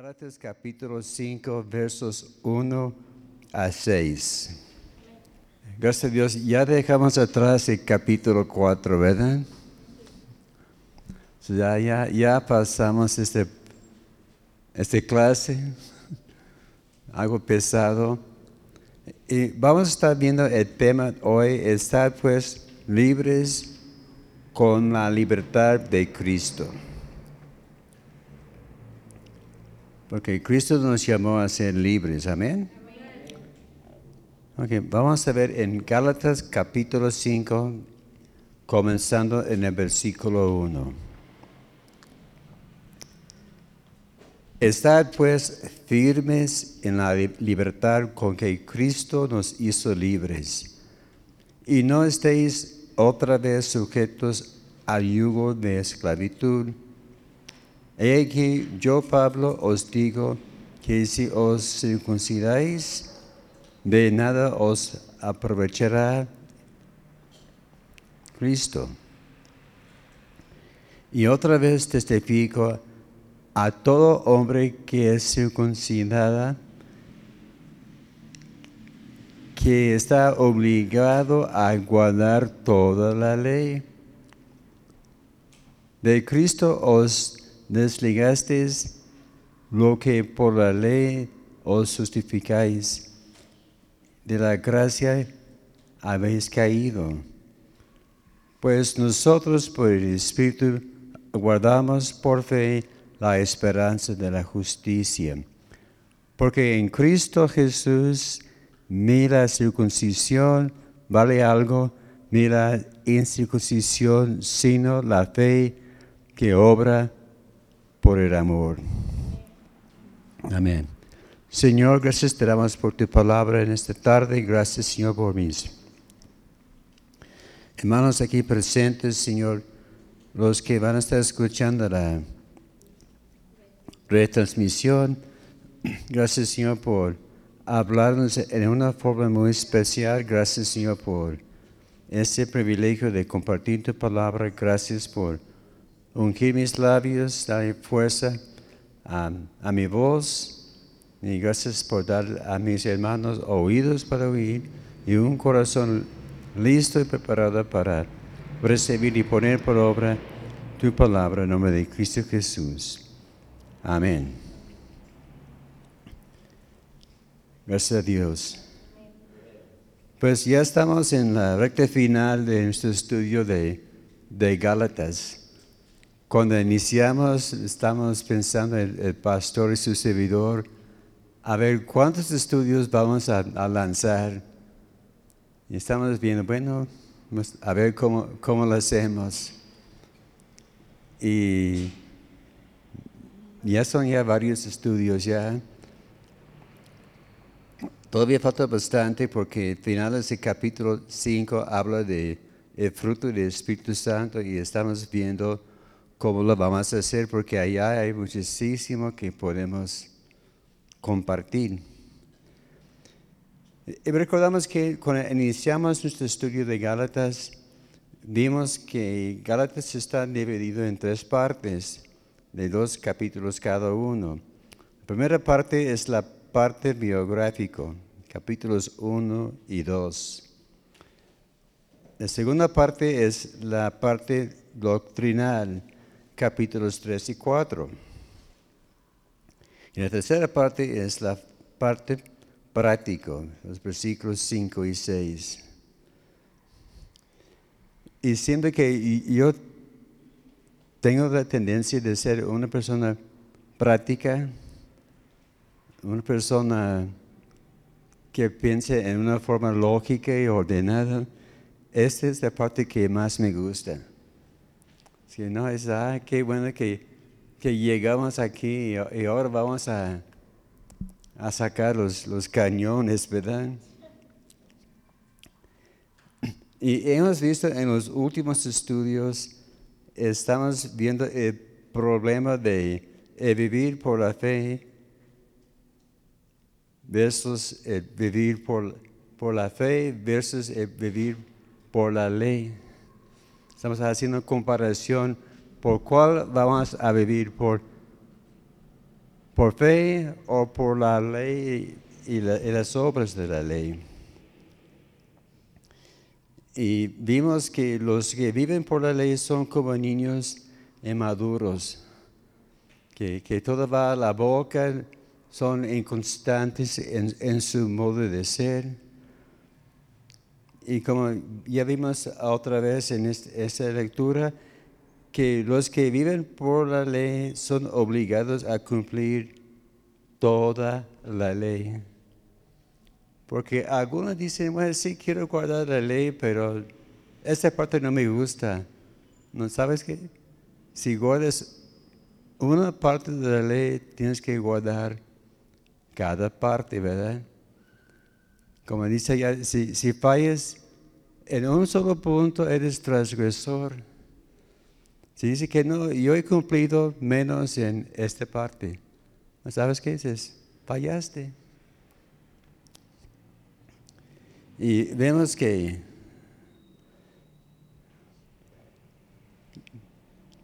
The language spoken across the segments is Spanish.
Gálatas capítulo 5, versos 1 a 6. Gracias a Dios, ya dejamos atrás el capítulo 4, ¿verdad? Ya, ya, ya pasamos este, este clase, algo pesado. Y vamos a estar viendo el tema hoy, estar pues libres con la libertad de Cristo. Porque Cristo nos llamó a ser libres, amén. Ok, vamos a ver en Gálatas capítulo 5, comenzando en el versículo 1. Estad pues firmes en la libertad con que Cristo nos hizo libres, y no estéis otra vez sujetos al yugo de esclavitud. He aquí yo, Pablo, os digo que si os circuncidáis, de nada os aprovechará Cristo. Y otra vez testifico a todo hombre que es circuncidada, que está obligado a guardar toda la ley. De Cristo os desligasteis lo que por la ley os justificáis. De la gracia habéis caído. Pues nosotros por el Espíritu guardamos por fe la esperanza de la justicia. Porque en Cristo Jesús ni la circuncisión vale algo, ni la incircuncisión, sino la fe que obra por el amor. Amén. Señor, gracias te damos por tu palabra en esta tarde. Gracias, Señor, por mis hermanos aquí presentes, Señor, los que van a estar escuchando la retransmisión. Gracias, Señor, por hablarnos en una forma muy especial. Gracias, Señor, por este privilegio de compartir tu palabra. Gracias por ungir mis labios, dar fuerza a, a mi voz. Y gracias por dar a mis hermanos oídos para oír y un corazón listo y preparado para recibir y poner por obra tu palabra en nombre de Cristo Jesús. Amén. Gracias a Dios. Pues ya estamos en la recta final de nuestro estudio de, de Gálatas. Cuando iniciamos, estamos pensando el, el, pastor y su servidor, a ver cuántos estudios vamos a, lanzar. Y estamos viendo, bueno, a ver cómo, cómo lo hacemos. Y ya son ya varios estudios ya. Todavía falta bastante porque al final de ese capítulo 5 habla de el fruto del Espíritu Santo y estamos viendo cómo lo vamos a hacer porque allá hay muchísimo que podemos compartir. Recordamos que cuando iniciamos nuestro estudio de Gálatas, vimos que Gálatas está dividido en tres partes de dos capítulos cada uno. La primera parte es la parte biográfica, capítulos 1 y 2. La segunda parte es la parte doctrinal, capítulos 3 y 4. Y la tercera parte es la parte práctica, los versículos 5 y 6. Y siempre que yo tengo la tendencia de ser una persona práctica, una persona que piense en una forma lógica y ordenada. Esta es la parte que más me gusta. Si no es, ah, qué bueno que, que llegamos aquí y, ahora vamos a, a sacar los, los cañones, ¿verdad? Y hemos visto en los últimos estudios estamos viendo el problema de vivir por la fe versus el vivir por, por la fe versus el vivir por la ley. Estamos haciendo comparación por cuál vamos a vivir, por, por fe o por la ley y, las obras de la ley. Y vimos que los que viven por la ley son como niños inmaduros, que, que todo va a la boca, son inconstantes en, su modo de ser. Y como ya vimos otra vez en esta lectura, que los que viven por la ley son obligados a cumplir toda la ley. Porque algunos dicen, bueno, sí quiero guardar la ley, pero esta parte no me gusta. ¿No sabes qué? Si guardas una parte de la ley, tienes que guardar cada parte, ¿verdad? Como dice ya, si, fallas en un solo punto, eres transgresor. Si dice que no, yo he cumplido menos en esta parte, ¿sabes qué dices? Fallaste. Y vemos que,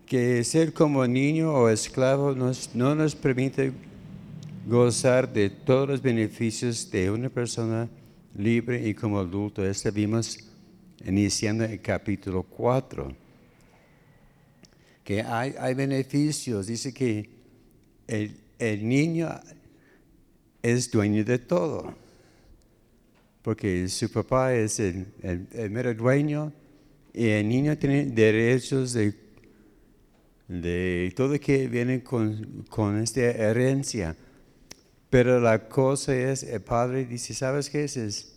que ser como niño o esclavo no nos permite gozar de todos los beneficios de una persona libre y como adulto. Esto vimos iniciando el capítulo 4 que hay, hay beneficios. Dice que el, el, niño es dueño de todo, porque su papá es el, el, mero dueño y el niño tiene derechos de, de todo que viene con, con esta herencia. Pero la cosa es, el padre dice, ¿sabes qué es? es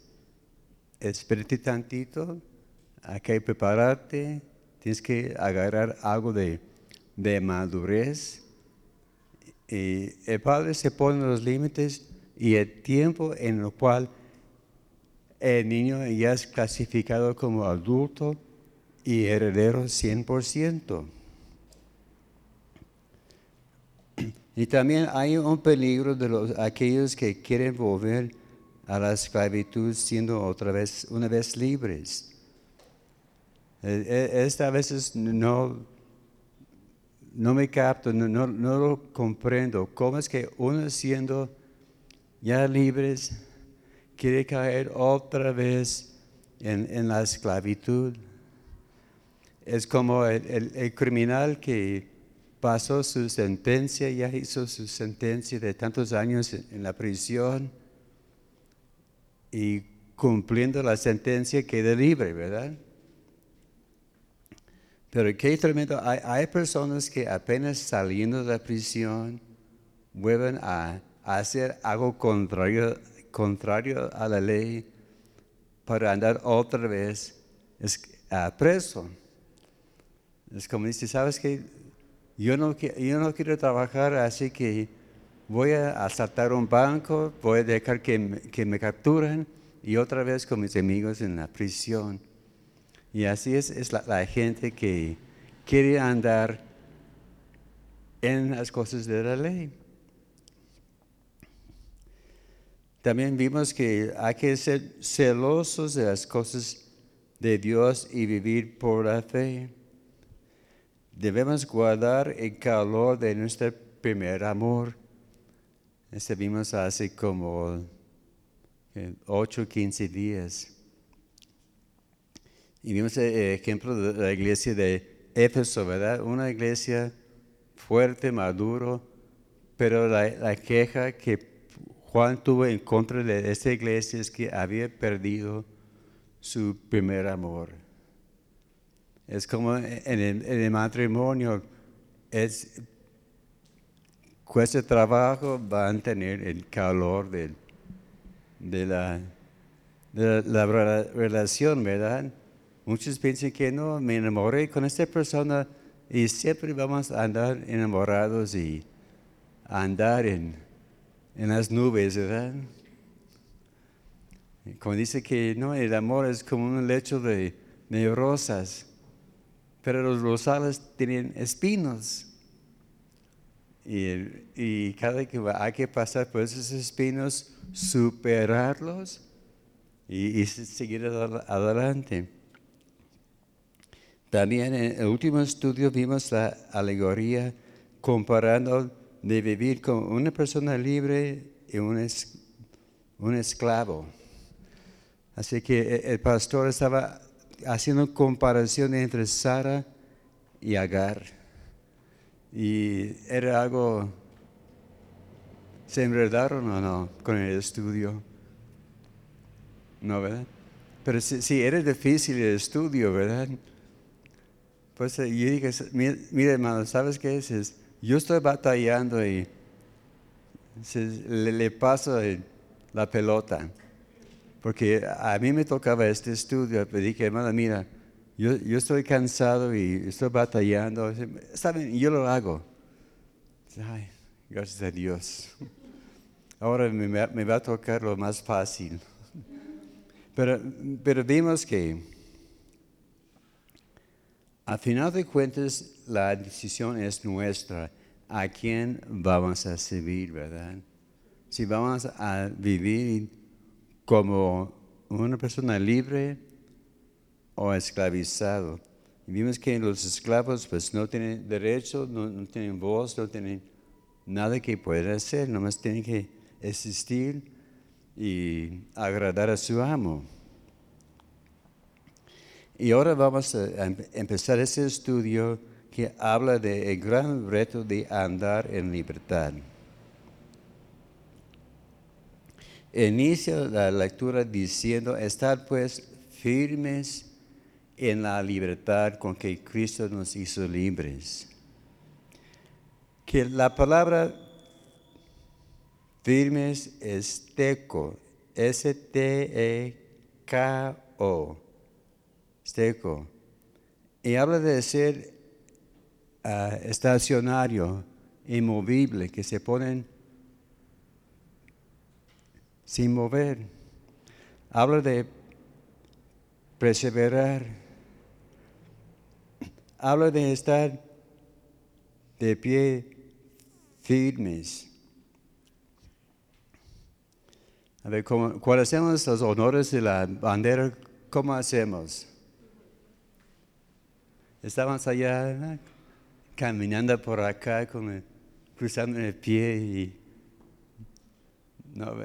espérate tantito, hay que prepararte, Tienes que agarrar algo de, madurez. Y el Padre se pone los límites y el tiempo en el cual el niño ya es clasificado como adulto y heredero 100%. Y también hay un peligro de los, aquellos que quieren volver a la esclavitud siendo otra vez, una vez libres. Eh, eh, esta a veces no, no me capto, no, no, lo comprendo. ¿Cómo es que uno siendo ya libres quiere caer otra vez en, la esclavitud? Es como el, criminal que pasó su sentencia, ya hizo su sentencia de tantos años en la prisión y cumpliendo la sentencia queda libre, ¿verdad? Pero qué tremendo, hay, personas que apenas saliendo de la prisión vuelven a, hacer algo contrario, a la ley para andar otra vez a preso. Es como dice, ¿sabes qué? Yo no, yo no quiero trabajar, así que voy a asaltar un banco, voy a dejar que me, capturen y otra vez con mis amigos en la prisión. Y así es, la, gente que quiere andar en las cosas de la ley. También vimos que hay que ser celosos de las cosas de Dios y vivir por la fe. Debemos guardar el calor de nuestro primer amor. Este vimos hace como 8 o 15 días. Y vimos el ejemplo de la iglesia de Éfeso, ¿verdad? Una iglesia fuerte, maduro, pero la, queja que Juan tuvo en contra de esta iglesia es que había perdido su primer amor. Es como en el, matrimonio, es, cuesta trabajo, van a tener el calor de, la, de la relación, ¿verdad? Muchos piensan que no, me enamoré con esta persona y siempre vamos a andar enamorados y andar en, las nubes, ¿verdad? Como dice que no, el amor es como un lecho de, rosas, pero los rosales tienen espinos. Y, cada vez que hay que pasar por esos espinos, superarlos y, y seguir adelante. También en el último estudio vimos la alegoría comparando de vivir como una persona libre y un, es- un esclavo. Así que e- el pastor estaba haciendo comparación entre Sara y Agar. Y era algo, ¿se enredaron o no con el estudio? No, ¿verdad? Pero sí, sí, era difícil el estudio, ¿verdad? Pues eh, yo dije, mira, hermano, ¿sabes qué es? Yo estoy batallando y se- le, le paso la pelota. Porque a mí me tocaba este estudio, pero dije, hermano, mira, yo, yo estoy cansado y estoy batallando. Está bien, yo lo hago. Ay, gracias a Dios. Ahora me, va- me a tocar lo más fácil. Pero, pero vimos que, a final de cuentas, la decisión es nuestra. ¿A quién vamos a servir, verdad? Si vamos a vivir como una persona libre o esclavizado. Y vimos que los esclavos pues no tienen derecho, no, tienen voz, no tienen nada que puedan hacer, nomás tienen que existir y agradar a su amo. Y ahora vamos a em- empezar ese estudio que habla del gran reto de andar en libertad. Inicia la lectura diciendo, estad pues firmes en la libertad con que Cristo nos hizo libres. Que la palabra firmes es teco, S-T-E-K-O, steco. Y habla de ser ah, estacionario, inmovible, que se ponen sin mover. Habla de perseverar. Habla de estar de pie firmes. A ver, ¿cómo- cuando hacemos los honores de la bandera, ¿cómo hacemos? Estamos allá caminando por acá, con el- cruzando el pie y no,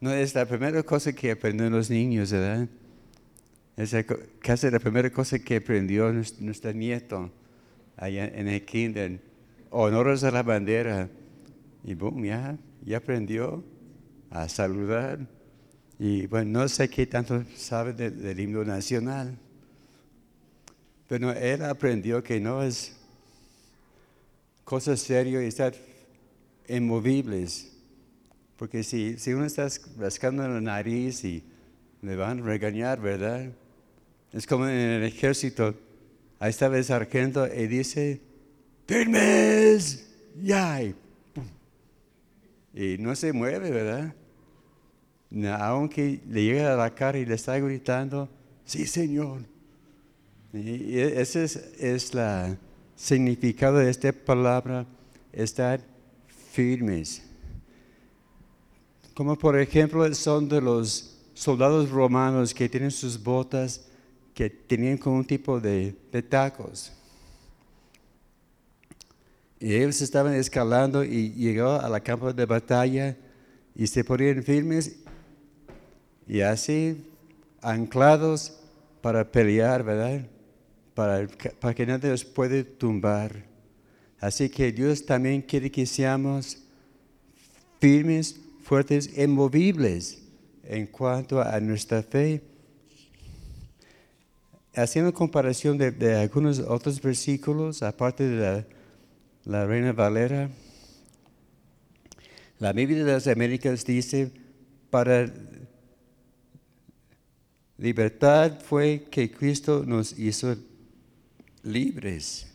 no es la primera cosa que aprenden los niños, ¿verdad? Es casi la primera cosa que aprendió nues- nuestro nieto allá en el kinder. Honores a la bandera. Y boom, ya, ya aprendió a saludar. Y bueno, no sé qué tanto sabe de- del himno nacional. Pero él aprendió que no es cosa seria estar inmovibles. Porque si, si uno está rascando la nariz y le van a regañar, ¿verdad? Es como en el ejército. Ahí estaba el sargento y dice, firmes, ya. Y, no se mueve, ¿verdad? Aunque le llega a la cara y le está gritando, sí, señor. Y y ese es, es la significado de esta palabra, estar firmes. Como por ejemplo son de los soldados romanos que tienen sus botas que tenían como un tipo de, de tacos. Y ellos estaban escalando y llegó a la campo de batalla y se ponían firmes y así anclados para pelear, ¿verdad? Para, para que nadie los puede tumbar. Así que Dios también quiere que seamos firmes, fuertes, inmovibles en cuanto a nuestra fe. Haciendo comparación de, de algunos otros versículos, aparte de la, la Reina Valera, la Biblia de las Américas dice, para libertad fue que Cristo nos hizo libres.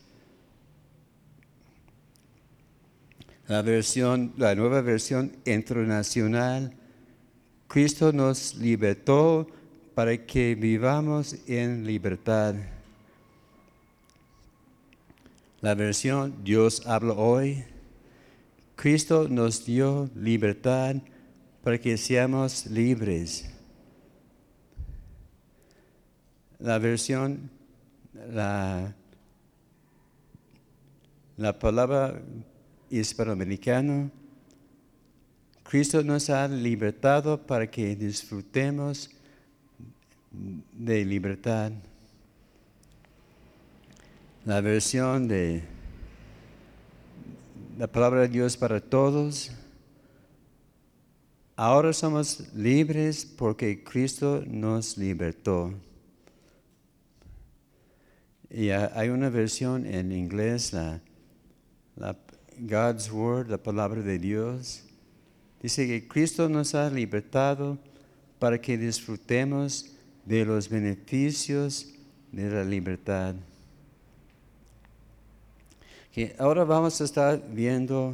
La versión, la nueva versión internacional, Cristo nos libertó para que vivamos en libertad. La versión Dios habla hoy, Cristo nos dio libertad para que seamos libres. La versión, la, la palabra hispanoamericano, Cristo nos ha libertado para que disfrutemos de libertad. La versión de la palabra de Dios para todos. Ahora somos libres porque Cristo nos libertó. Y hay una versión en inglés, la, God's Word, la palabra de Dios. Dice que Cristo nos ha libertado para que disfrutemos de los beneficios de la libertad. Que ahora vamos a estar viendo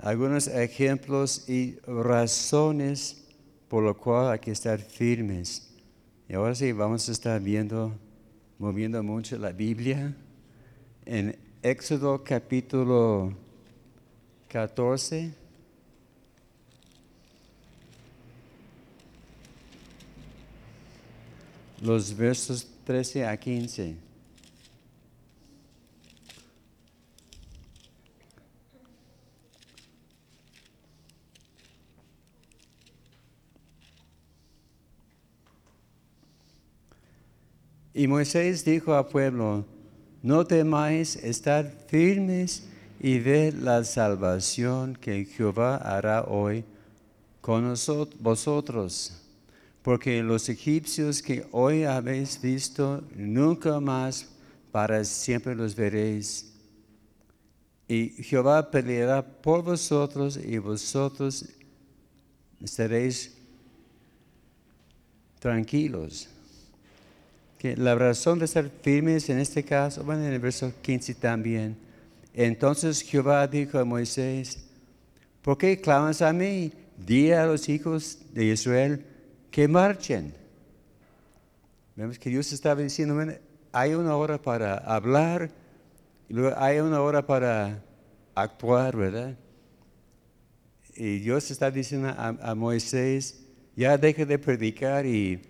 algunos ejemplos y razones por lo cual hay que estar firmes. Y ahora sí vamos a estar viendo, moviendo mucho la Biblia. En Éxodo capítulo 14. Los versos 13 a 15. Y Moisés dijo al pueblo, no temáis estar firmes y ver la salvación que Jehová hará hoy con vosotros, porque los egipcios que hoy habéis visto, nunca más para siempre los veréis. Y Jehová peleará por vosotros y vosotros estaréis tranquilos la razón de estar firmes en este caso, bueno, en el verso 15 también. Entonces Jehová dijo a Moisés, ¿por qué clamas a mí? Di a los hijos de Israel que marchen. Vemos que Dios estaba diciendo, hay una hora para hablar y luego hay una hora para actuar, ¿verdad? Y Dios está diciendo a, a Moisés, ya deja de predicar y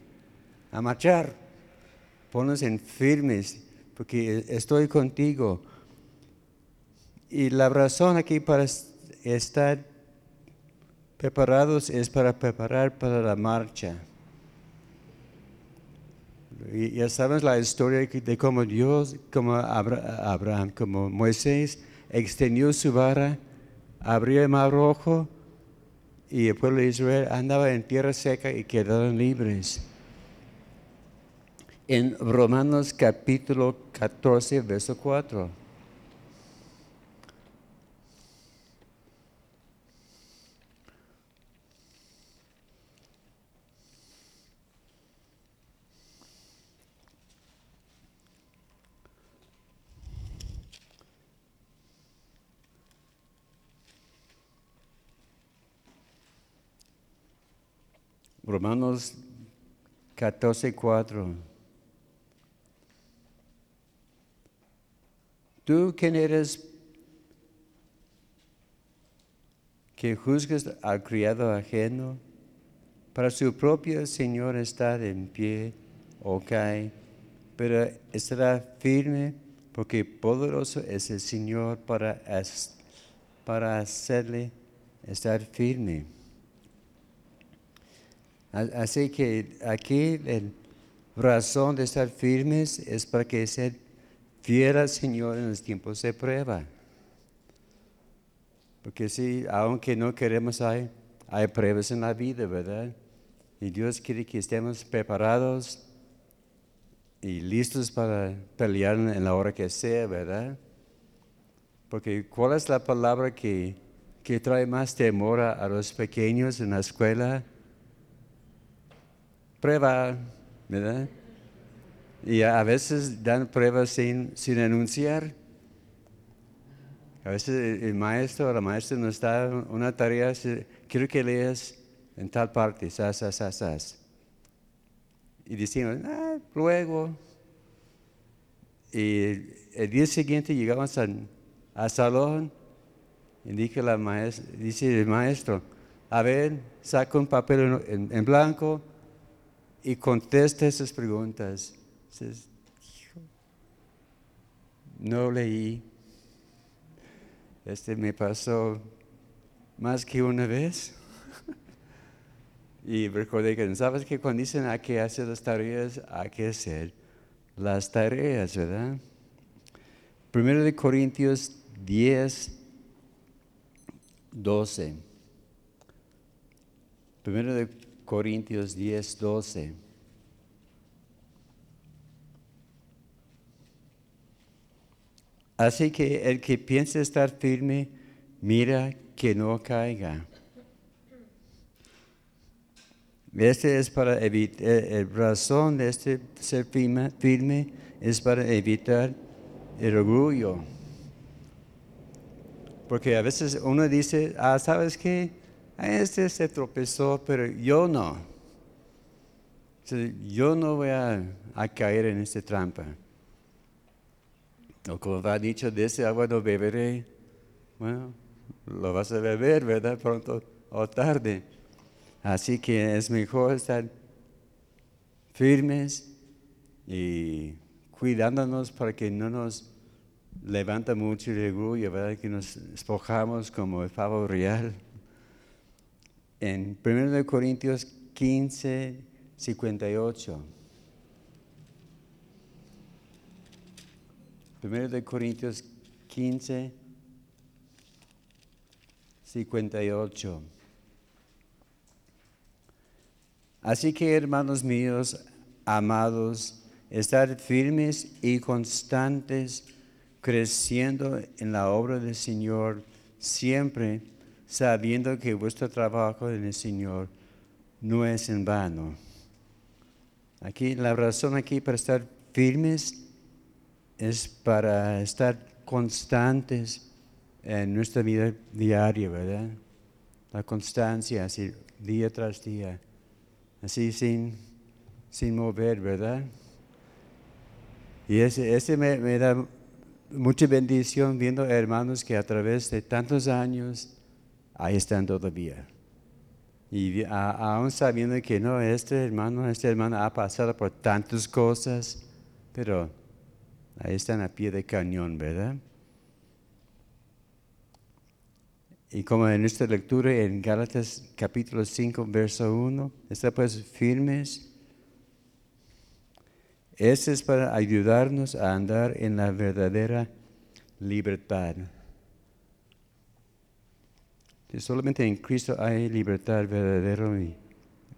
a marchar ponnos en firmes, porque estoy contigo. Y la razón aquí para estar preparados es para preparar para la marcha. Y ya sabes la historia de cómo Dios, como Abraham, como Moisés, extendió su vara, abrió el mar rojo y el pueblo de Israel andaba en tierra seca y quedaron libres en Romanos capítulo 14, verso 4. Romanos 14, 4. Tú quién eres que juzgas al criado ajeno, para su propio Señor está en pie o cae, pero estará firme porque poderoso es el Señor para, para hacerle estar firme. Así que aquí la razón de estar firmes es para que sea fiera Señor en los tiempos de prueba. Porque si, aunque no queremos, hay, hay pruebas en la vida, ¿verdad? Y Dios quiere que estemos preparados y listos para pelear en la hora que sea, ¿verdad? Porque ¿cuál es la palabra que, que trae más temor a, a los pequeños en la escuela? Prueba, ¿verdad? Y a veces dan pruebas sin, sin anunciar. A veces el maestro o la maestra nos da una tarea, quiero que leas en tal parte, sas, sas, sas. Y decimos, ah, luego. Y el día siguiente llegamos al, salón y dice, la maestra, dice el maestro, a ver, saca un papel en, en blanco y contesta esas preguntas no leí. Este me pasó más que una vez. y recordé que, ¿sabes que cuando dicen hay que hacer las tareas, hay que hacer las tareas, ¿verdad? Primero de Corintios 10, 12. Primero de Corintios 10, 12. Así que el que piense estar firme, mira que no caiga. Este es para evitar, eh, la razón de este ser firme, firme es para evitar el orgullo. Porque a veces uno dice, ah, ¿sabes qué? Este se tropezó, pero yo no. Yo no voy a, a caer en esta trampa. O como ha dicho, de ese agua no beberé. Bueno, lo vas a beber, ¿verdad? Pronto o tarde. Así que es mejor estar firmes y cuidándonos para que no nos levanta mucho el orgullo, ¿verdad? Que nos espojamos como el pavo real. En 1 Corintios 15, 58. 1 de Corintios 15, 58. Así que, hermanos míos, amados, estar firmes y constantes, creciendo en la obra del Señor, siempre sabiendo que vuestro trabajo en el Señor no es en vano. Aquí, la razón aquí para estar firmes es para estar constantes en nuestra vida diaria, ¿verdad? La constancia, así día tras día, así sin, sin mover, ¿verdad? Y ese, ese me, da mucha bendición viendo hermanos que a través de tantos años ahí están todavía. Y aún sabiendo que no, este hermano, este hermano ha pasado por tantas cosas, pero Ahí están a pie de cañón, ¿verdad? Y como en esta lectura en Gálatas capítulo 5, verso 1, está pues firmes. Este es para ayudarnos a andar en la verdadera libertad. solamente en Cristo hay libertad verdadera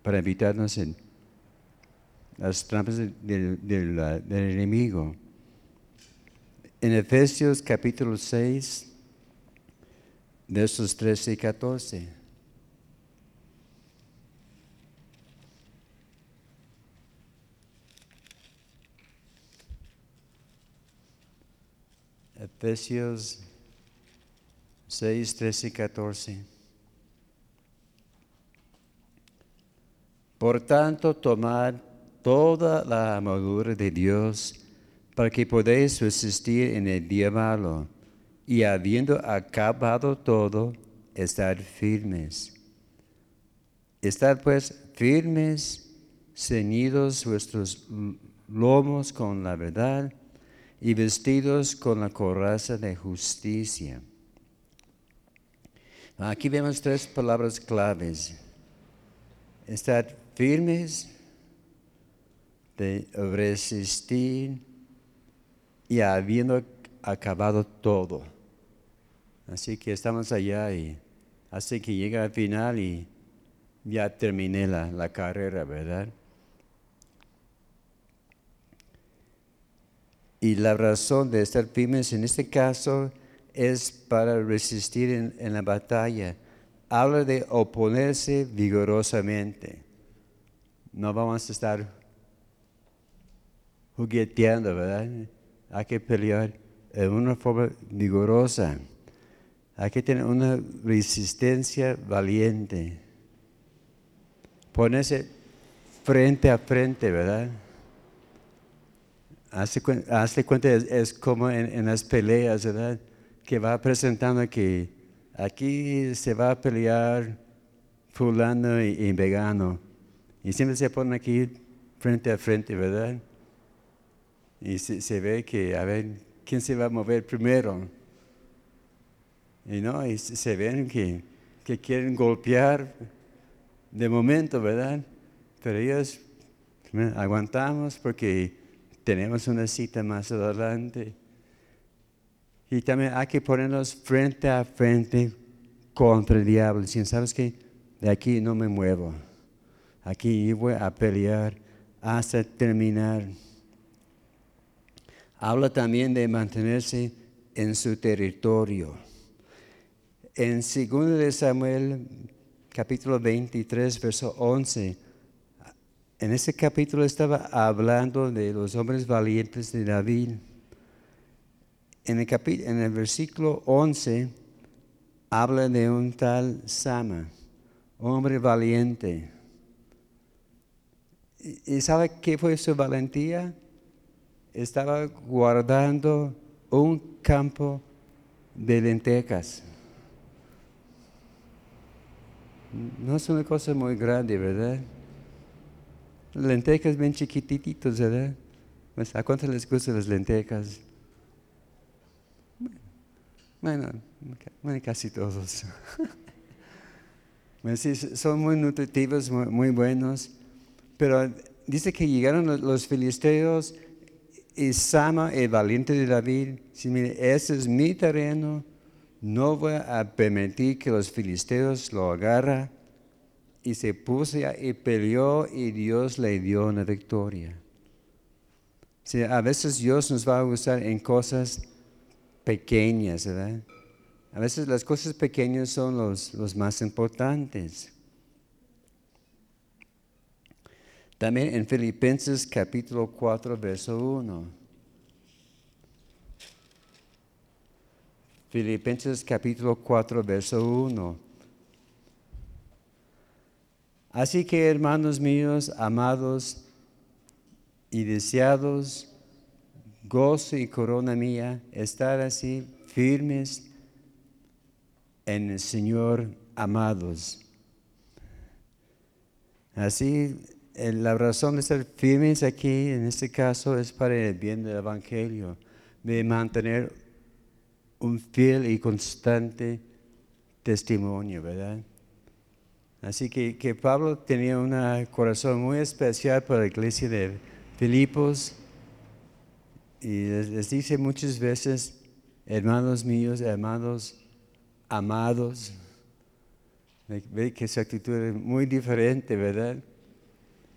para evitarnos en las trampas del enemigo. En Efesios capítulo 6, versos 13 y 14. Efesios 6, 13 y 14. Por tanto, tomad toda la armadura de Dios para que podáis resistir en el día malo y habiendo acabado todo, estar firmes. Estar pues firmes, ceñidos vuestros lomos con la verdad y vestidos con la coraza de justicia. Aquí vemos tres palabras claves. Estar firmes, de resistir y habiendo acabado todo. Así que estamos allá y así que llega al final y ya terminé la, la carrera, ¿verdad? Y la razón de estar firmes en este caso es para resistir en, en, la batalla. Habla de oponerse vigorosamente. No vamos a estar jugueteando, ¿verdad? Hay que pelear en una forma vigorosa. Hay que tener una resistencia valiente. Ponerse frente a frente, ¿verdad? Hazte, cuenta, es, como en, las peleas, ¿verdad? Que va presentando que aquí se va a pelear fulano y, y vegano. Y siempre se pone aquí frente a frente, ¿verdad? Y se, ve que, a ver, ¿quién se va a mover primero? Y no, y se ven que, que quieren golpear de momento, ¿verdad? Pero ellos aguantamos porque tenemos una cita más adelante. Y también hay que ponernos frente a frente contra el diablo. Diciendo, ¿sabes qué? De aquí no me muevo. Aquí voy a pelear hasta terminar. Habla también de mantenerse en su territorio. En 2 de Samuel, capítulo 23, verso 11, en ese capítulo estaba hablando de los hombres valientes de David. En el, en el versículo 11 habla de un tal Sama, hombre valiente. ¿Y sabe qué fue su valentía? Estaba guardando un campo de lentejas. No es una cosa muy grande, ¿verdad? Lentejas bien chiquititos, ¿verdad? Pues, ¿A cuánto les gustan las lentejas? Bueno, casi todos. son muy nutritivos, muy, buenos. Pero dice que llegaron los, filisteos y Sama, el valiente de David, dice, mire, ese es mi terreno, no voy a permitir que los filisteos lo agarren. Y se puso y peleó y Dios le dio una victoria. a veces Dios nos va a usar en cosas pequeñas, ¿verdad? A veces las cosas pequeñas son los, los más importantes. También en Filipenses capítulo 4, verso 1. Filipenses capítulo 4, verso 1. Así que hermanos míos, amados y deseados, gozo y corona mía, estar así firmes en el Señor, amados. Así, la razón de estar firmes aquí, en este caso, es para el bien del Evangelio, de mantener un fiel y constante testimonio, ¿verdad? Así que, que Pablo tenía un corazón muy especial para la iglesia de Filipos y les, dice muchas veces, hermanos míos, hermanos amados, ve que su actitud es muy diferente, ¿verdad?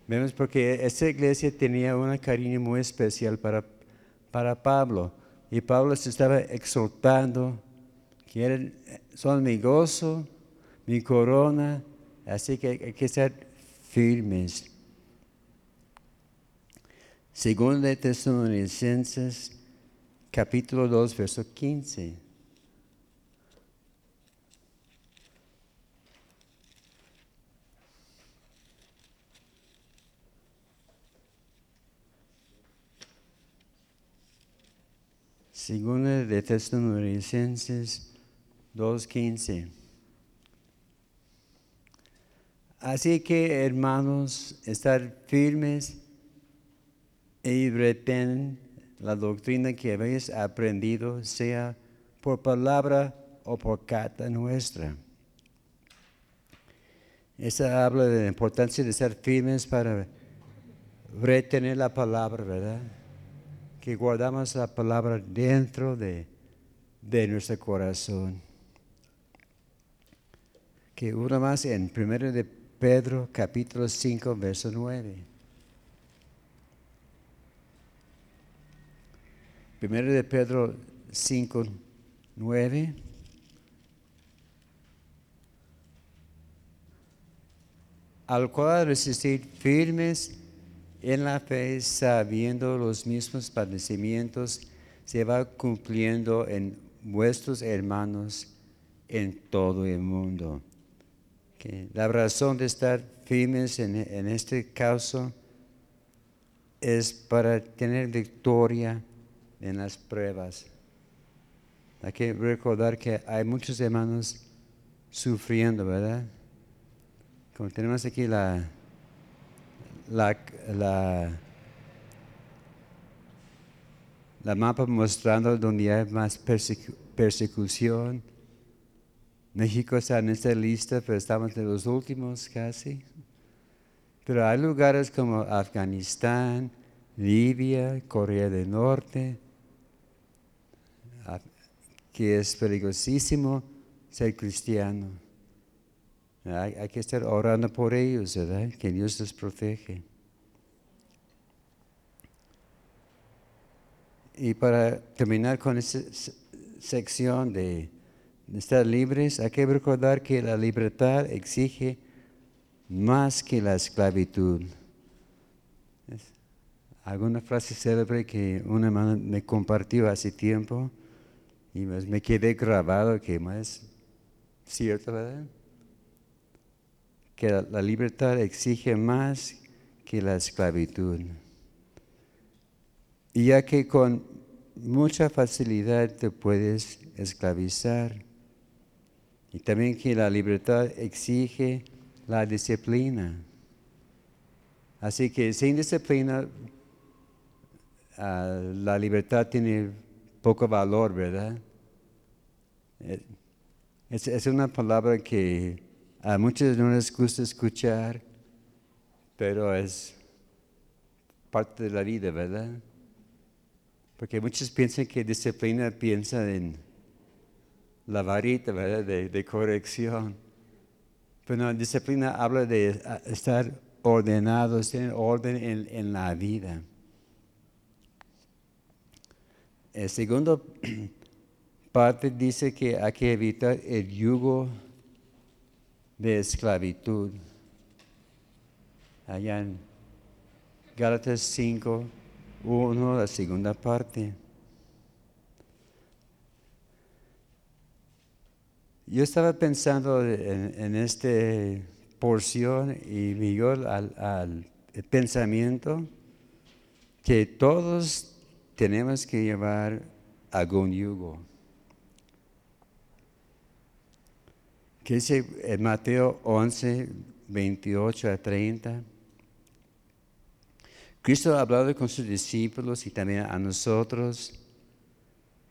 Vemos porque esta iglesia tenía un cariño muy especial para, para Pablo. Y Pablo se estaba exaltando, que son mi gozo, mi corona, así que hay que ser firmes. Según de Tesalonicenses, capítulo 2, verso 15. Segunda de Tesalonicenses 2.15. Así que, hermanos, estar firmes y retén la doctrina que habéis aprendido, sea por palabra o por carta nuestra. Esa habla de la importancia de estar firmes para retener la palabra, ¿verdad? Que guardamos la palabra dentro de, nuestro corazón. Que una más en 1 de Pedro capítulo 5 verso 9. Primero de Pedro 5, 9. Al cual resistir firmes en la fe, sabiendo los mismos padecimientos, se va cumpliendo en vuestros hermanos en todo el mundo. La razón de estar firmes en, en este caso es para tener victoria en las pruebas. Hay que recordar que hay muchos hermanos sufriendo, ¿verdad? Como tenemos aquí la, la, la, mapa mostrando donde hay más persecución, México está en esta lista, pero estamos de los últimos casi. Pero hay lugares como Afganistán, Libia, Corea del Norte, que es peligrosísimo ser cristiano. Hay, que estar orando por ellos, ¿verdad? Que Dios los protege. Y para terminar con esta sección de estar libres, hay que recordar que la libertad exige más que la esclavitud. alguna frase célebre que una hermana me compartió hace tiempo y me quedé grabado que más cierto, ¿verdad? Que la libertad exige más que la esclavitud. Y ya que con mucha facilidad te puedes esclavizar. Y también que la libertad exige la disciplina. Así que sin disciplina, ah, la libertad tiene poco valor, ¿verdad? Eh, es, una palabra que a muchos no les gusta escuchar, pero es parte de la vida, ¿verdad? Porque muchos piensan que disciplina piensa en la varita, ¿verdad? De, corrección. Pero no, disciplina habla de estar ordenados, tener orden en, en la vida. El segundo parte dice que hay que evitar el yugo de esclavitud. Allá en Gálatas 5, 1, la segunda parte. Yo estaba pensando en, esta porción y me dio al, al pensamiento que todos tenemos que llevar algún yugo. Que dice en Mateo 11, 28 a 30. Cristo ha hablado con sus discípulos y también a nosotros.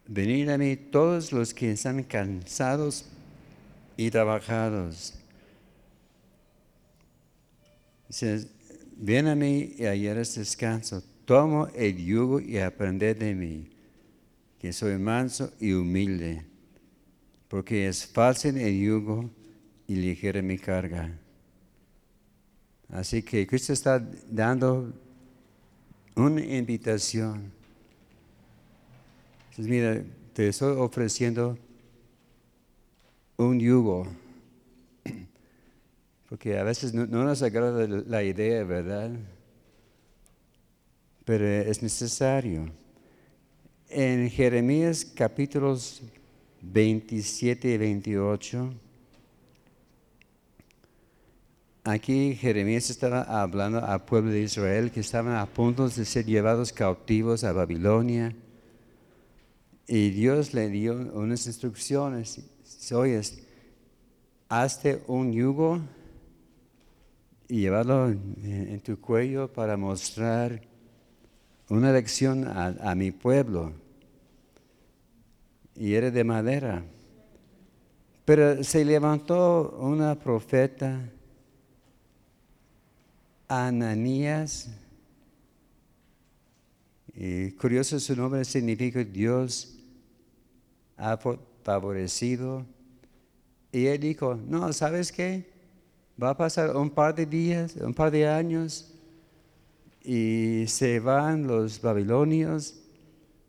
Venid a mí todos los que están cansados y trabajados. Dice, ven a mí y hallaréis descanso. Tomo el yugo y aprended de mí, que soy manso y humilde porque es fácil el yugo y ligera mi carga. Así que Cristo está dando una invitación. Mira, te estoy ofreciendo un yugo. Porque a veces no, no, nos agrada la idea, ¿verdad? Pero es necesario. En Jeremías capítulos 27 y 28. Aquí Jeremías estaba hablando al pueblo de Israel que estaban a punto de ser llevados cautivos a Babilonia. Y Dios le dio unas instrucciones. Oyes, hazte un yugo y llevarlo en, tu cuello para mostrar una lección a mi pueblo y era de madera. Pero se levantó una profeta, Ananías, y curioso su nombre significa Dios ha favorecido. Y él dijo, no, ¿sabes qué? Va a pasar un par de días, un par de años, y se van los babilonios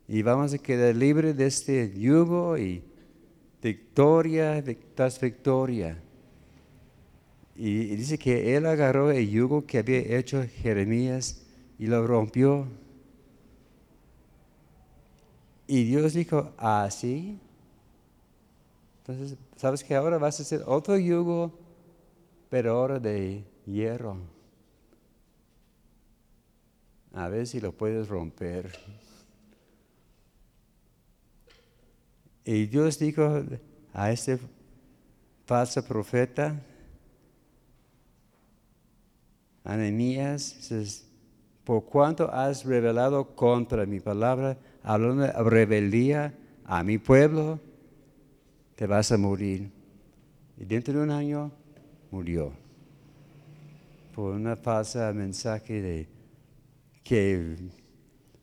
y vamos a quedar libres de este yugo y victoria tras victoria. Y, dice que él agarró el yugo que había hecho Jeremías y lo rompió. Y Dios dijo, así. Entonces, ¿sabes que ahora vas a hacer otro yugo, pero ahora de hierro? A ver si lo puedes romper. Y Dios dijo a este falso profeta, Ananías, por cuanto has revelado contra mi palabra, hablando de rebeldía a mi pueblo, te vas a morir. Y dentro de un año murió. Por una falsa mensaje de, que,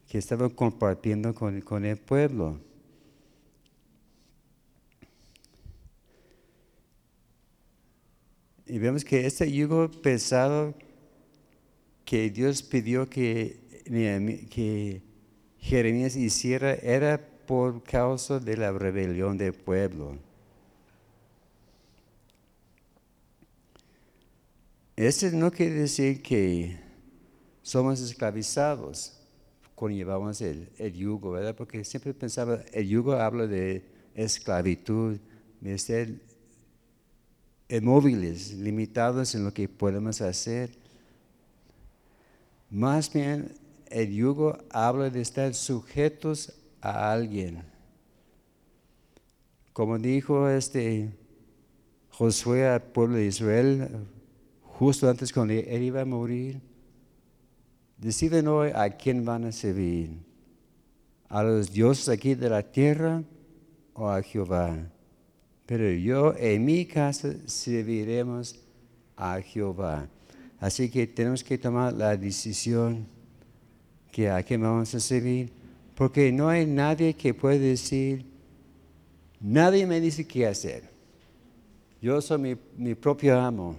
que estaba compartiendo con, con el pueblo. Y vemos que este yugo pesado que Dios pidió que, Jeremías hiciera era por causa de la rebelión del pueblo. Eso no quiere decir que somos esclavizados cuando llevamos el, el, yugo, ¿verdad? Porque siempre pensaba, el yugo habla de esclavitud, de ser móviles, limitados en lo que podemos hacer. Más bien, el yugo habla de estar sujetos a alguien. Como dijo este Josué al pueblo de Israel, justo antes cuando él iba a morir, deciden hoy a quién van a servir, a los dioses aquí de la tierra o a Jehová. Pero yo en mi casa serviremos a Jehová. Así que tenemos que tomar la decisión que a quién vamos a servir, porque no hay nadie que pueda decir, nadie me dice qué hacer. Yo soy mi, mi propio amo.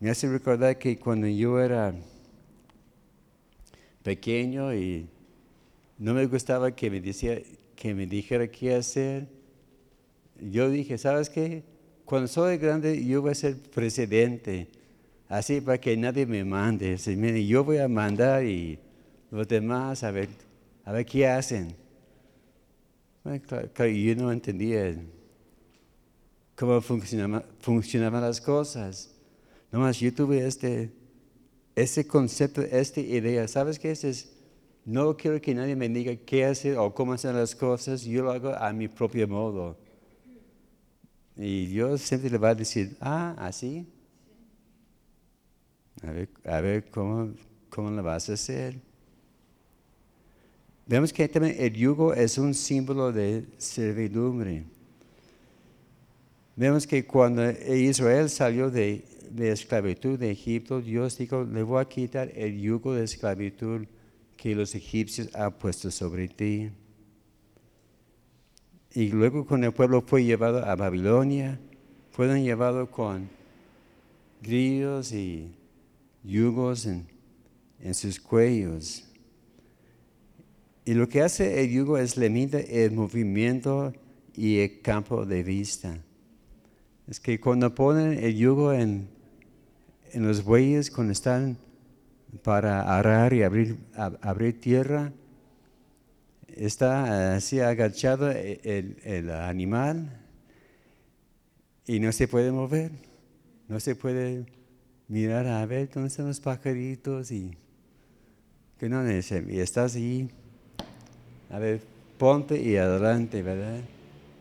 Me hace recordar que cuando yo era pequeño y no me gustaba que me, decía, que me dijera qué hacer, yo dije, ¿sabes qué? Cuando soy grande yo voy a ser presidente, así para que nadie me mande. Yo voy a mandar y los demás a ver, a ver qué hacen. yo no entendía cómo funcionaban las cosas. Nomás yo tuve este, ese concepto, esta idea. ¿Sabes qué es? No quiero que nadie me diga qué hacer o cómo hacer las cosas. Yo lo hago a mi propio modo. Y Dios siempre le va a decir, ah, así. A ver, cómo, cómo lo vas a hacer. Vemos que también el yugo es un símbolo de servidumbre. Vemos que cuando Israel salió de de esclavitud de Egipto, Dios dijo, le voy a quitar el yugo de esclavitud que los egipcios han puesto sobre ti. Y luego cuando el pueblo fue llevado a Babilonia, fueron llevados con grillos y yugos en, en sus cuellos. Y lo que hace el yugo es limita el movimiento y el campo de vista. Es que cuando ponen el yugo en, en los bueyes cuando están para arar y abrir, abrir tierra, está así agachado el, el, animal y no se puede mover, no se puede mirar a ver dónde están los pajaritos y que no y estás ahí, a ver, ponte y adelante, ¿verdad?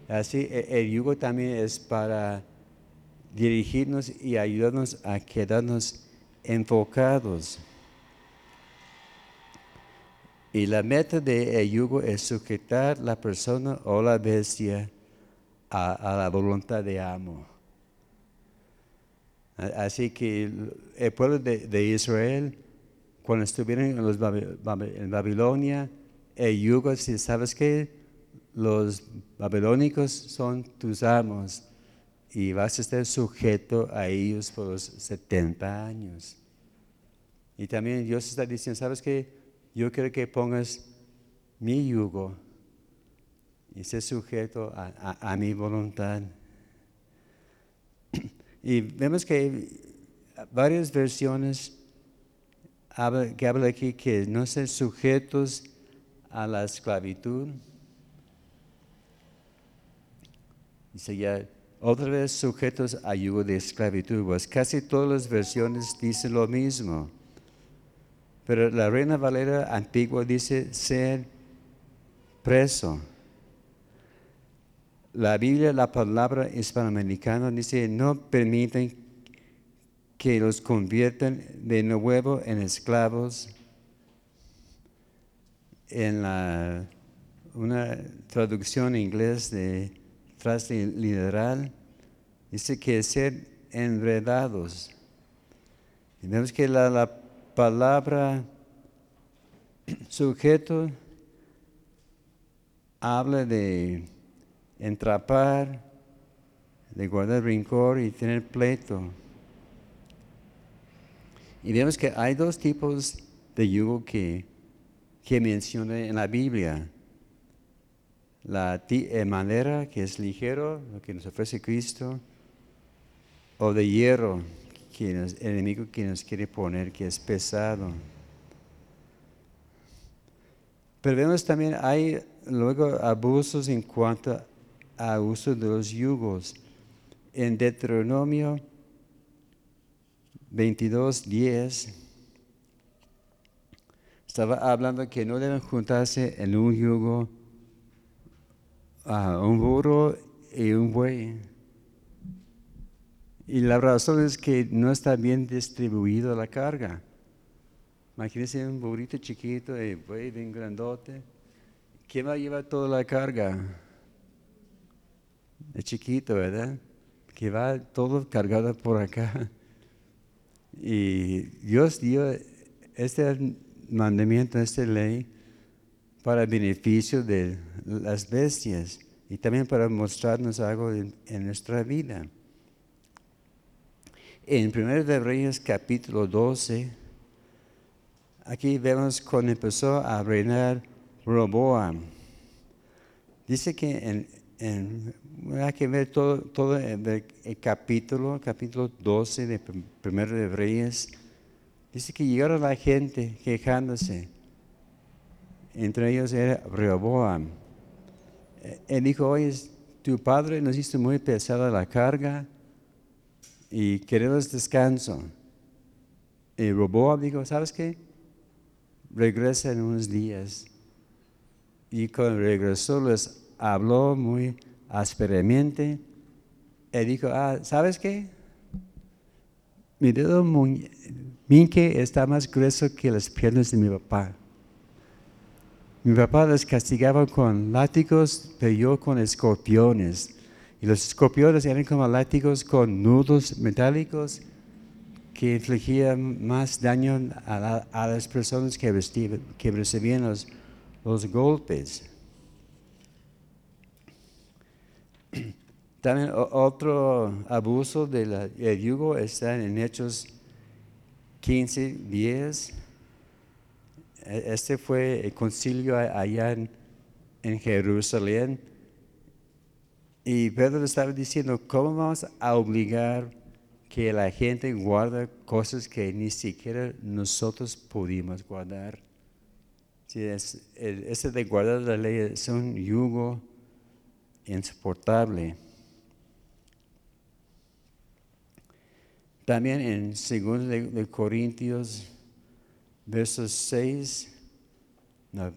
Así el yugo también es para dirigirnos y ayudarnos a quedarnos enfocados. Y la meta de yugo es sujetar la persona o la bestia a, la voluntad de amo. Así que el pueblo de, Israel, cuando estuvieron en, en Babilonia, el yugo, si sabes que los babilónicos son tus amos, y vas a estar sujeto a ellos por los 70 años. Y también Dios está diciendo, ¿sabes qué? Yo quiero que pongas mi yugo y estés sujeto a, mi voluntad. Y vemos que varias versiones que hablan aquí que no ser sujetos a la esclavitud. Dice ya, otra vez sujetos a yugo de esclavitud. Pues casi todas las versiones dicen lo mismo. Pero la Reina Valera antigua dice ser preso. La Biblia, la palabra hispanoamericana dice no permiten que los conviertan de nuevo en esclavos. En la, una traducción en inglés de atrás de liderar, dice que ser enredados. Y vemos que la palabra sujeto habla de entrapar, de guardar rincor y tener pleito. Y vemos que hay dos tipos de yugo que, que menciona en la Biblia. La eh, madera, que es ligero, lo que nos ofrece Cristo, o de hierro, el enemigo que nos quiere poner, que es pesado. Pero vemos también, hay luego abusos en cuanto a uso de los yugos. En Deuteronomio 22, 10, estaba hablando que no deben juntarse en un yugo a un burro y un buey. Y la razón es que no está bien distribuida la carga. Imagínense un burrito chiquito y buey bien grandote. ¿Quién va a llevar toda la carga? Es chiquito, ¿verdad? Que va todo cargado por acá. Y Dios dio este mandamiento, esta ley, para beneficio de las bestias y también para mostrarnos algo en, nuestra vida. En 1 de Reyes capítulo 12, aquí vemos cuando empezó a reinar Roboam. Dice que en, hay que ver todo, el, capítulo, capítulo 12 de Primero de Reyes. Dice que llegaron la gente quejándose. Entre ellos era Rehoboam. Él dijo, oye, tu padre nos hizo muy pesada la carga y queremos descanso. Y Rehoboam dijo, ¿sabes qué? Regresa en unos días. Y cuando regresó les habló muy ásperamente. Él dijo, ah, ¿sabes qué? Mi dedo minque está más grueso que las piernas de mi papá. Mi papá les castigaba con látigos, pero yo con escorpiones. Los escorpiones eran como látigos con nudos metálicos que infligían más daño a, las personas que, recibían los, golpes. También otro abuso del yugo está en Hechos 15, 10. E, este fue el concilio allá en, Jerusalén. Y Pedro estaba diciendo, ¿cómo vamos a obligar que la gente guarde cosas que ni siquiera nosotros pudimos guardar? Si es, ese de guardar la ley es un yugo insoportable. También en 2 de, Corintios, versos 6, no,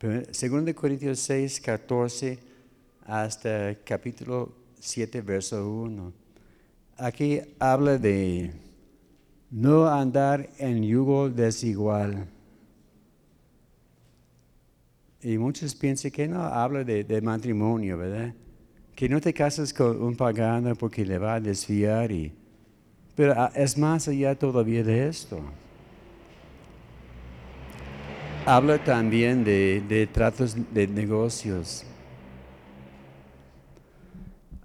2 de Corintios 6, 14 hasta capítulo 7, verso 1. Aquí habla de no andar en yugo desigual. Y muchos piensan que no habla de, de, matrimonio, ¿verdad? Que no te casas con un pagano porque le va a desviar y pero ah, es más allá todavía de esto. Habla también de, tratos de negocios.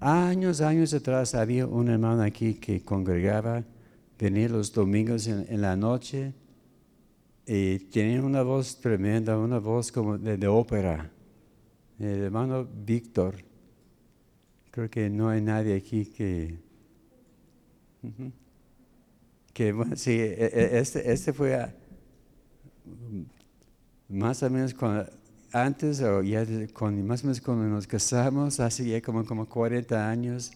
Años, años atrás había un hermano aquí que congregaba, venía los domingos en, la noche y tenía una voz tremenda, una voz como de, ópera. El hermano Víctor. Creo que no hay nadie aquí que que sí, e, e, este, este fue más o menos antes o ya con, más o menos cuando nos casamos, hace ya como, como 40 años,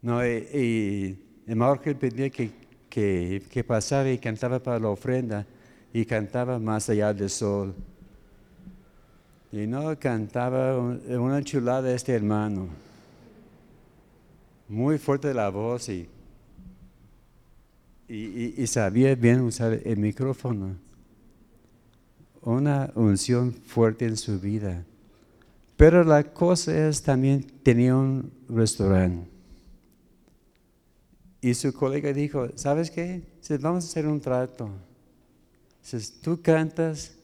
no, y, y Marco pedía que, que, que, pasara y cantaba para la ofrenda y cantaba más allá del sol. Y no cantaba una chulada este hermano, muy fuerte la voz y y, sabía bien usar el micrófono. Una unción fuerte en su vida. Pero la cosa es, también tenía un restaurante. Y su colega dijo, ¿sabes qué? vamos a hacer un trato. Tú cantas,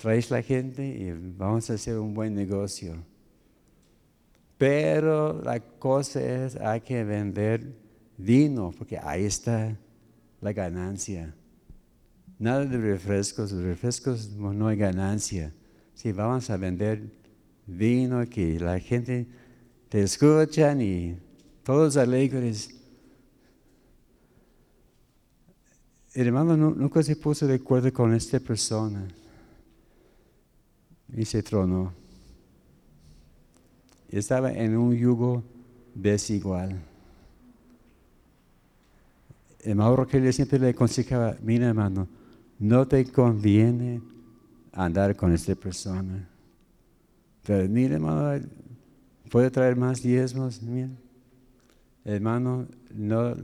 traes la gente y vamos a hacer un buen negocio. Pero la cosa es, hay que vender vino, porque ahí está la ganancia. Nada de refrescos, refrescos no hay ganancia. Si vamos a vender vino, que la gente te escuchan y todos alegres. El hermano nunca se puso de acuerdo con esta persona y se tronó. Estaba en un yugo desigual. El Mauro que siempre le aconsejaba, mira hermano, no te conviene andar con esta persona. Pero mira hermano, puede traer más diezmos, mira. Hermano, no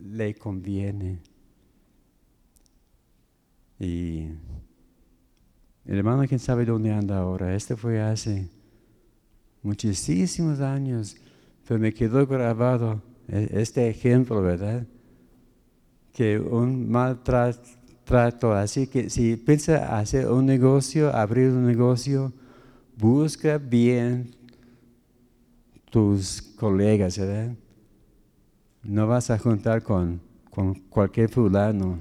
le conviene. Y el hermano, quién sabe dónde anda ahora. Este fue hace muchísimos años, pero me quedó grabado e, este ejemplo, ¿verdad? Que un mal trato, así que si piensa hacer un negocio, abrir un negocio, busca bien tus colegas, ¿verdad? No vas a juntar con, con cualquier fulano.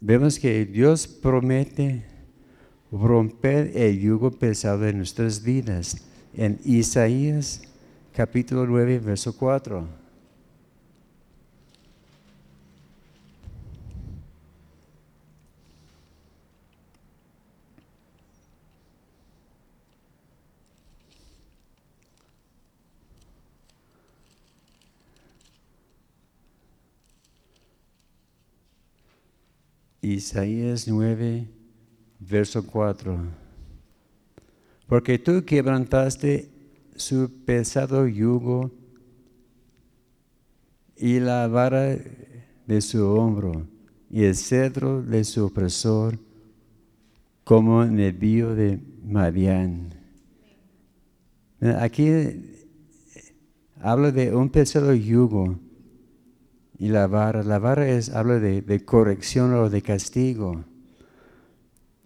vemos que Dios promete romper el yugo pesado de nuestras vidas. En Isaías capítulo 9, verso 4. Isaías 9, verso 4. Porque tú quebrantaste su pesado yugo y la vara de su hombro y el cedro de su opresor como el de Madián. Aquí habla de un pesado yugo y la vara. La vara es, habla de, corrección o de castigo.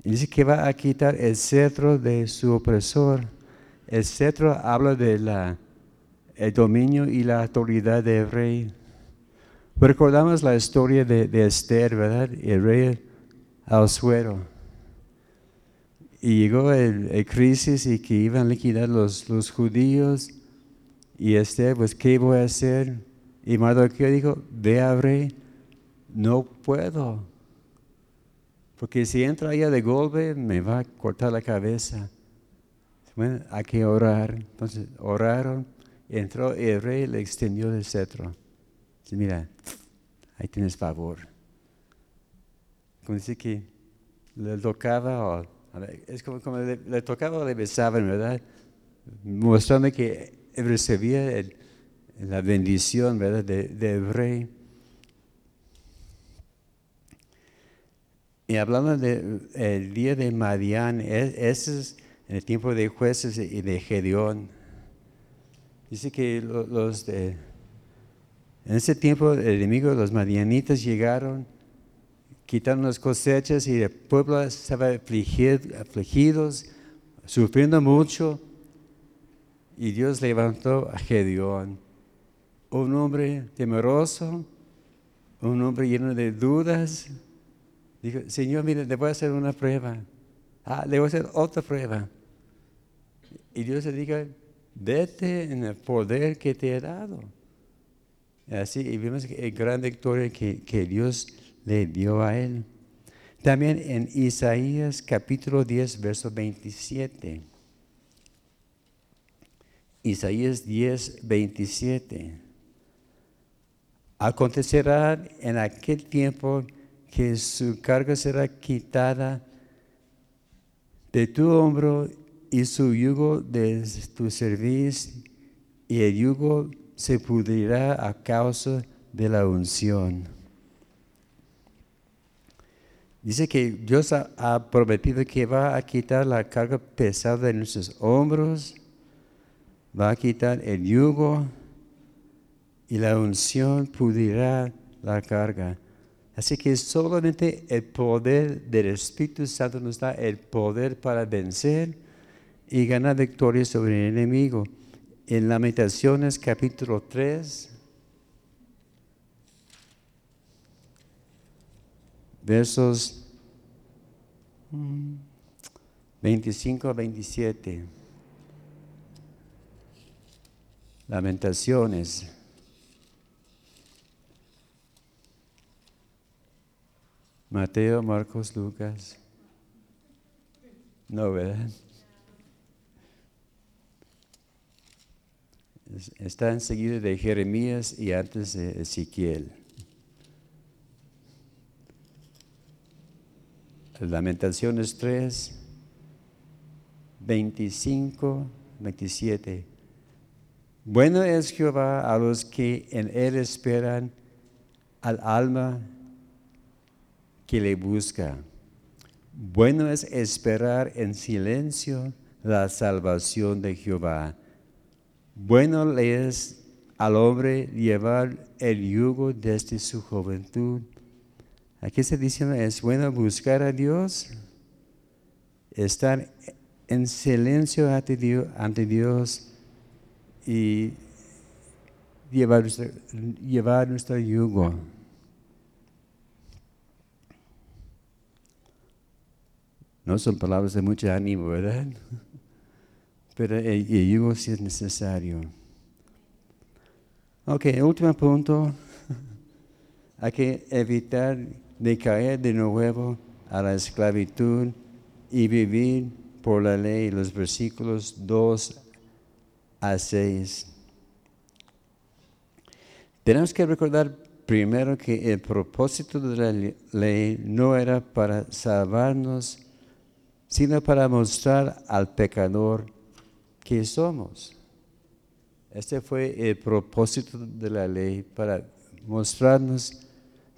Dice que va a quitar el cetro de su opresor. El cetro habla de la, el dominio y la autoridad del rey. Recordamos la historia de, Esther, ¿verdad? El rey al suero. Y llegó el, crisis y que iban a liquidar los, judíos. Y Esther, pues, ¿qué voy a hacer? Y Mardoqueo dijo, ve a rey, no puedo. Porque si entra allá de golpe, me va a cortar la cabeza. Bueno, hay que orar. Entonces oraron, entró el rey, le extendió el cetro. Dice, mira, ahí tienes favor. Como dice que le tocaba, o, es como, como le, tocaba o le besaban, ¿verdad? Mostrando que recibía la bendición ¿verdad? De, rey. Y hablando del día de Madián, e, ese es en el tiempo de jueces y de Gedeón. Dice que en ese tiempo el enemigo, los madianitas llegaron, quitaron las cosechas y el pueblo estaba afligido, afligidos, sufriendo mucho. Y Dios levantó a Gedeón un hombre temeroso, un hombre lleno de dudas. Dijo, Señor, mire, le voy a hacer una prueba. Ah, le voy a hacer otra prueba. Y Dios le diga, vete en el poder que te he dado. Así, y vemos el gran victoria que, que Dios le dio a él. También en Isaías capítulo 10, verso 27. Isaías 10, 27. Acontecerá en aquel tiempo que su carga será quitada de tu hombro y su yugo de tu servicio, y el yugo se pudrirá a causa de la unción. Dice que Dios ha, prometido que va a quitar la carga pesada de nuestros hombros, va a quitar el yugo y la unción pudrirá la carga. Así que solamente el poder del Espíritu Santo nos da el poder para vencer y ganar victoria sobre el enemigo. En Lamentaciones capítulo 3, versos 25 a 27. Lamentaciones. Mateo, Marcos, Lucas. No, ¿verdad? Está enseguida de Jeremías y antes de Ezequiel. Lamentaciones 3, 25, 27. Bueno es Jehová a los que en él esperan, al alma que le busca. Bueno es esperar en silencio la salvación de Jehová. Bueno es al hombre llevar el yugo desde su juventud. Aquí se dice, es bueno buscar a Dios, estar en silencio ante Dios, y llevar nuestro yugo. No son palabras de mucho ánimo, ¿verdad? Pero el, yugo sí es necesario. Ok, último punto. Hay que evitar de caer de nuevo a la esclavitud y vivir por la ley, los versículos 2 a 6. Tenemos que recordar primero que el propósito de la ley no era para salvarnos sino para mostrar al pecador que somos. Este fue el propósito de la ley, para mostrarnos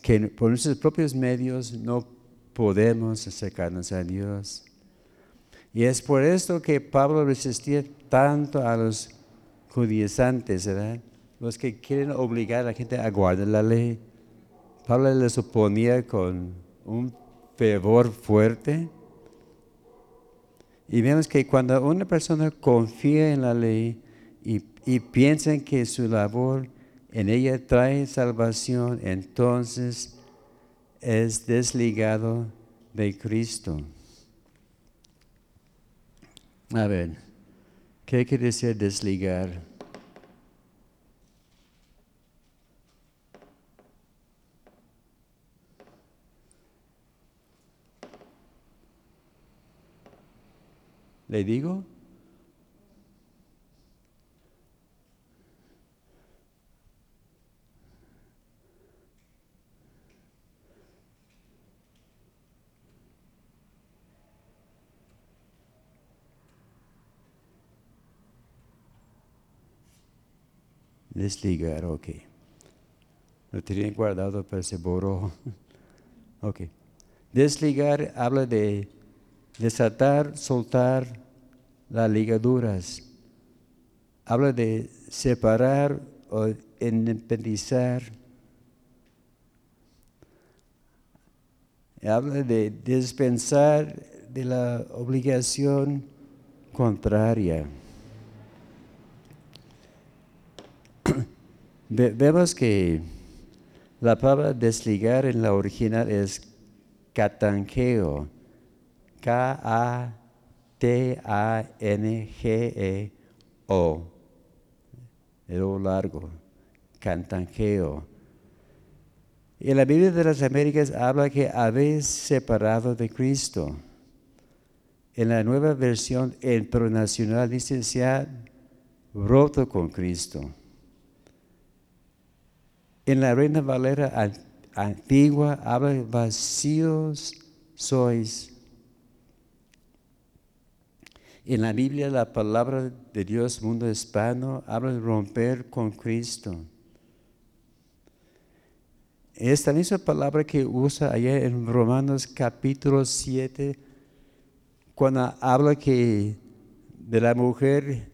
que por nuestros propios medios no podemos acercarnos a Dios. Y es por esto que Pablo resistía tanto a los judaizantes, ¿verdad? Los que quieren obligar a la gente a guardar la ley. Pablo les oponía con un fervor fuerte y vemos que cuando una persona confía en la ley y, piensa que su labor en ella trae salvación, entonces es desligado de Cristo. A ver, ¿qué quiere decir desligar? ¿Le digo? Desligar, ok. Lo tenía guardado, pero se borró. ok. Desligar habla de desatar, soltar, las ligaduras. Habla de separar o independizar. Habla de dispensar de la obligación contraria. Vemos que la palabra desligar en la original es catanqueo. K-A T-A-N-G-E-O. El O largo. Cantanjeo. En la Biblia de las Américas habla que habéis separado de Cristo. En la nueva versión, el pronacional dice se ha roto con Cristo. En la Reina Valera antigua habla vacíos sois en la Biblia la palabra de Dios, mundo hispano, habla de romper con Cristo. esta misma palabra que usa allá en Romanos capítulo 7, cuando habla que de la mujer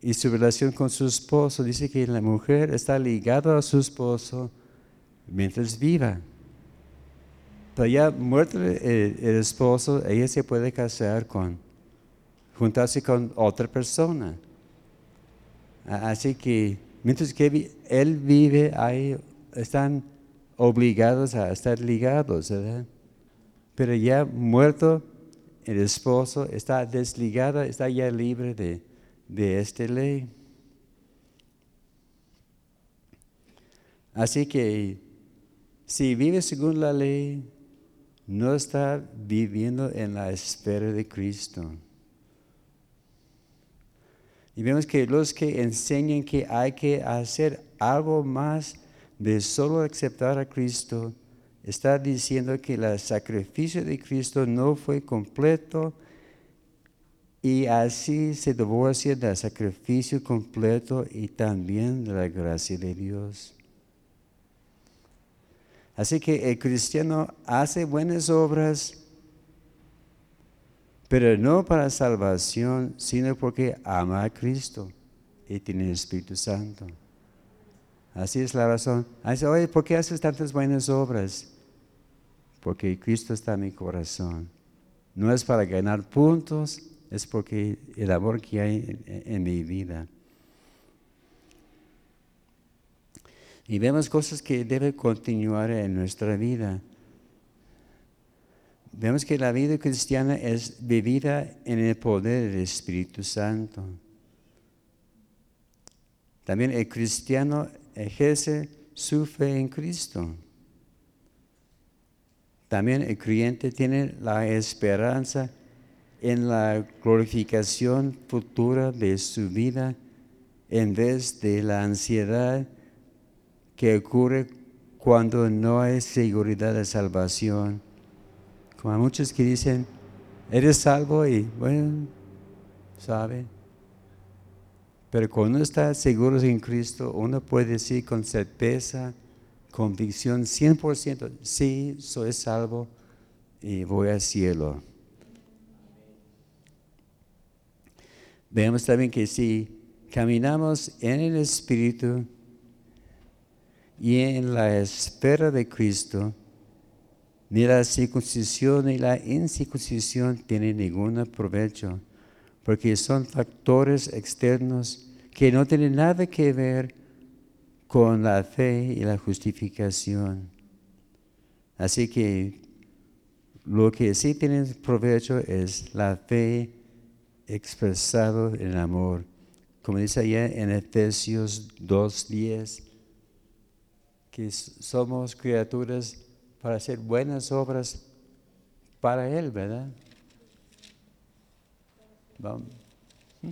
y su relación con su esposo, dice que la mujer está ligada a su esposo mientras viva. Pero ya muerto el, el esposo, ella se puede casar con, juntarse con otra persona. Así que mientras que él vive ahí, están obligados a estar ligados, ¿verdad? Pero ya muerto el esposo, está desligada, está ya libre de, de esta ley. Así que si vive según la ley, no está viviendo en la espera de Cristo. Y vemos que los que enseñan que hay que hacer algo más de solo aceptar a Cristo, está diciendo que el sacrificio de Cristo no fue completo y así se divorcia del sacrificio completo y también de la gracia de Dios. Así que el cristiano hace buenas obras, pero no para salvación, sino porque ama a Cristo y tiene el Espíritu Santo. Así es la razón. Dice, oye, ¿por qué haces tantas buenas obras? Porque Cristo está en mi corazón. No es para ganar puntos, es porque el amor que hay en, mi vida. Y vemos cosas que deben continuar en nuestra vida. Vemos que la vida cristiana es vivida en el poder del Espíritu Santo. También el cristiano ejerce su fe en Cristo. También el creyente tiene la esperanza en la glorificación futura de su vida en vez de la ansiedad que ocurre cuando no hay seguridad de salvación. Como hay muchos que dicen, eres salvo y bueno, sabe, pero cuando uno está seguro en Cristo, uno puede decir con certeza, convicción, 100%, sí, soy salvo y voy al cielo. Vemos también que si caminamos en el Espíritu y en la espera de Cristo, ni la circuncisión ni la incircuncisión tienen ningún provecho porque son factores externos que no tienen nada que ver con la fe y la justificación. Así que lo que sí tiene provecho es la fe expresado en amor. Como dice allá en Efesios 2.10, que somos criaturas para hacer buenas obras para Él, ¿verdad? Vamos. ¿Mm?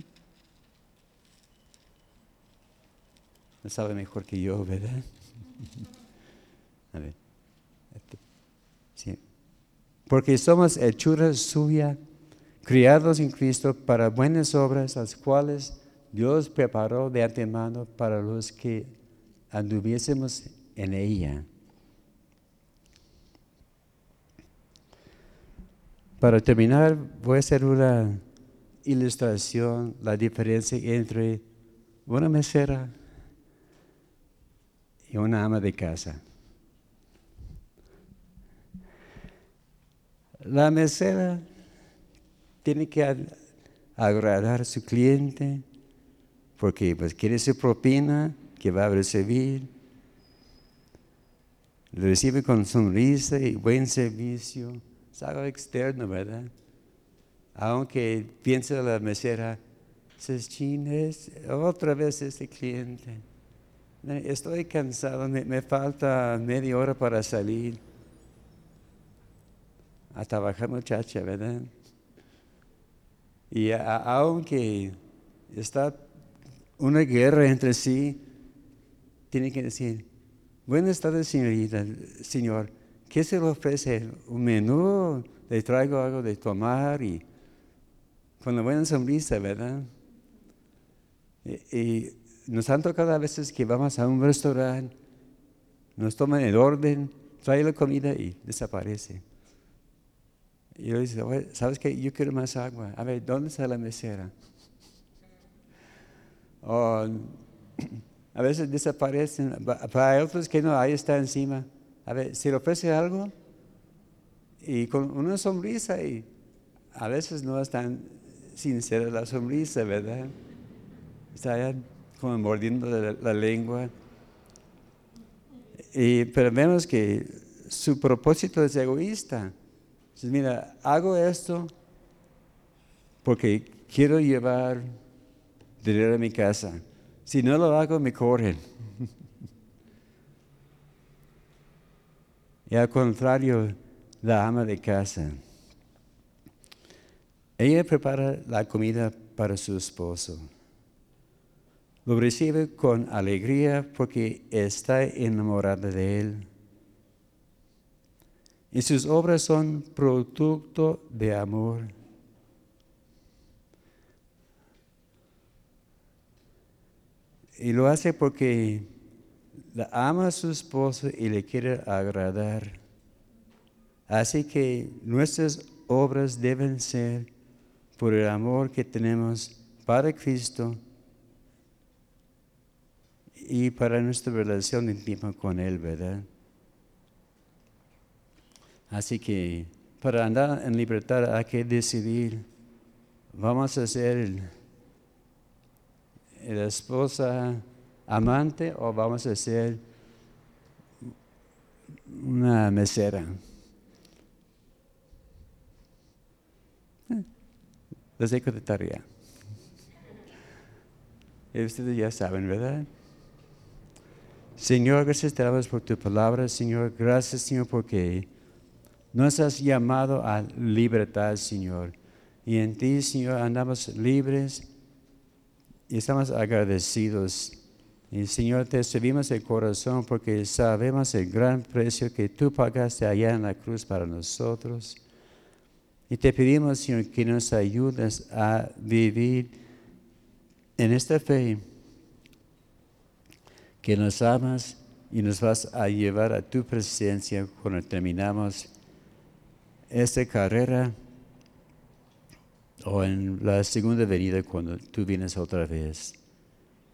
sabe mejor que yo, ¿verdad? A ver. Este, sí. Porque somos hechuras suya, criados en Cristo para buenas obras, las cuales Dios preparó de antemano para los que anduviésemos en ella. Para terminar, voy a hacer una ilustración la diferencia entre una mesera y una ama de casa. La mesera tiene que agradar a su cliente porque pues, quiere su propina que va a recibir. Lo recibe con sonrisa y buen servicio. Es algo externo, ¿verdad? aunque piensa la mesera, es otra vez este cliente. Estoy cansado, me, falta media hora para salir a trabajar muchacha, ¿verdad? Y aunque está una guerra entre sí, tiene que decir, buenas tardes señorita, señor, ¿qué se le ofrece? ¿Un menú? ¿Le traigo algo de tomar? Y con la buena sonrisa, ¿verdad? Y, nos han tocado a veces que vamos a un restaurante nos toman el orden, trae la comida y desaparece. Y yo digo, ¿sabes qué? Yo quiero más agua. A ver, ¿dónde está la mesera? O, a veces desaparecen. Para otros que no, ahí está encima. A ver, si le ofrece algo y con una sonrisa y a veces no es tan sincera la sonrisa, ¿verdad? Está ya como mordiendo la, lengua. Y, pero vemos que su propósito es egoísta. mira, hago esto porque quiero llevar dinero a mi casa. Si no lo hago, me corren. y al contrario, la ama de casa. Ella prepara la comida para su esposo. Lo recibe con alegría porque está enamorada de él. Y sus obras son producto de amor. Y lo hace porque ama a su esposo y le quiere agradar. Así que nuestras obras deben ser por el amor que tenemos para Cristo y para nuestra relación íntima con Él, ¿verdad? Así que para andar en libertad hay que decidir, vamos a ser la esposa amante o vamos a ser una mesera. Dejo de tarea. Y ustedes ya saben, ¿verdad? Señor, gracias te damos por tu palabra, Señor. Gracias, Señor, porque nos has llamado a libertad, Señor. Y en ti, Señor, andamos libres y estamos agradecidos. Y Señor, te servimos el corazón porque sabemos el gran precio que tú pagaste allá en la cruz para nosotros. Y te pedimos, Señor, que nos ayudes a vivir en esta fe, que nos amas y nos vas a llevar a tu presencia cuando terminamos esta carrera o en la segunda venida cuando tú vienes otra vez.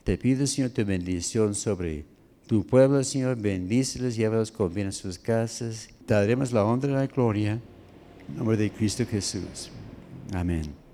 Te pido, Señor, tu bendición sobre tu pueblo, Señor. Bendíceles, llévalos con bien a sus casas. Te daremos la honra y la gloria. En nombre de Cristo Jesús. Amén.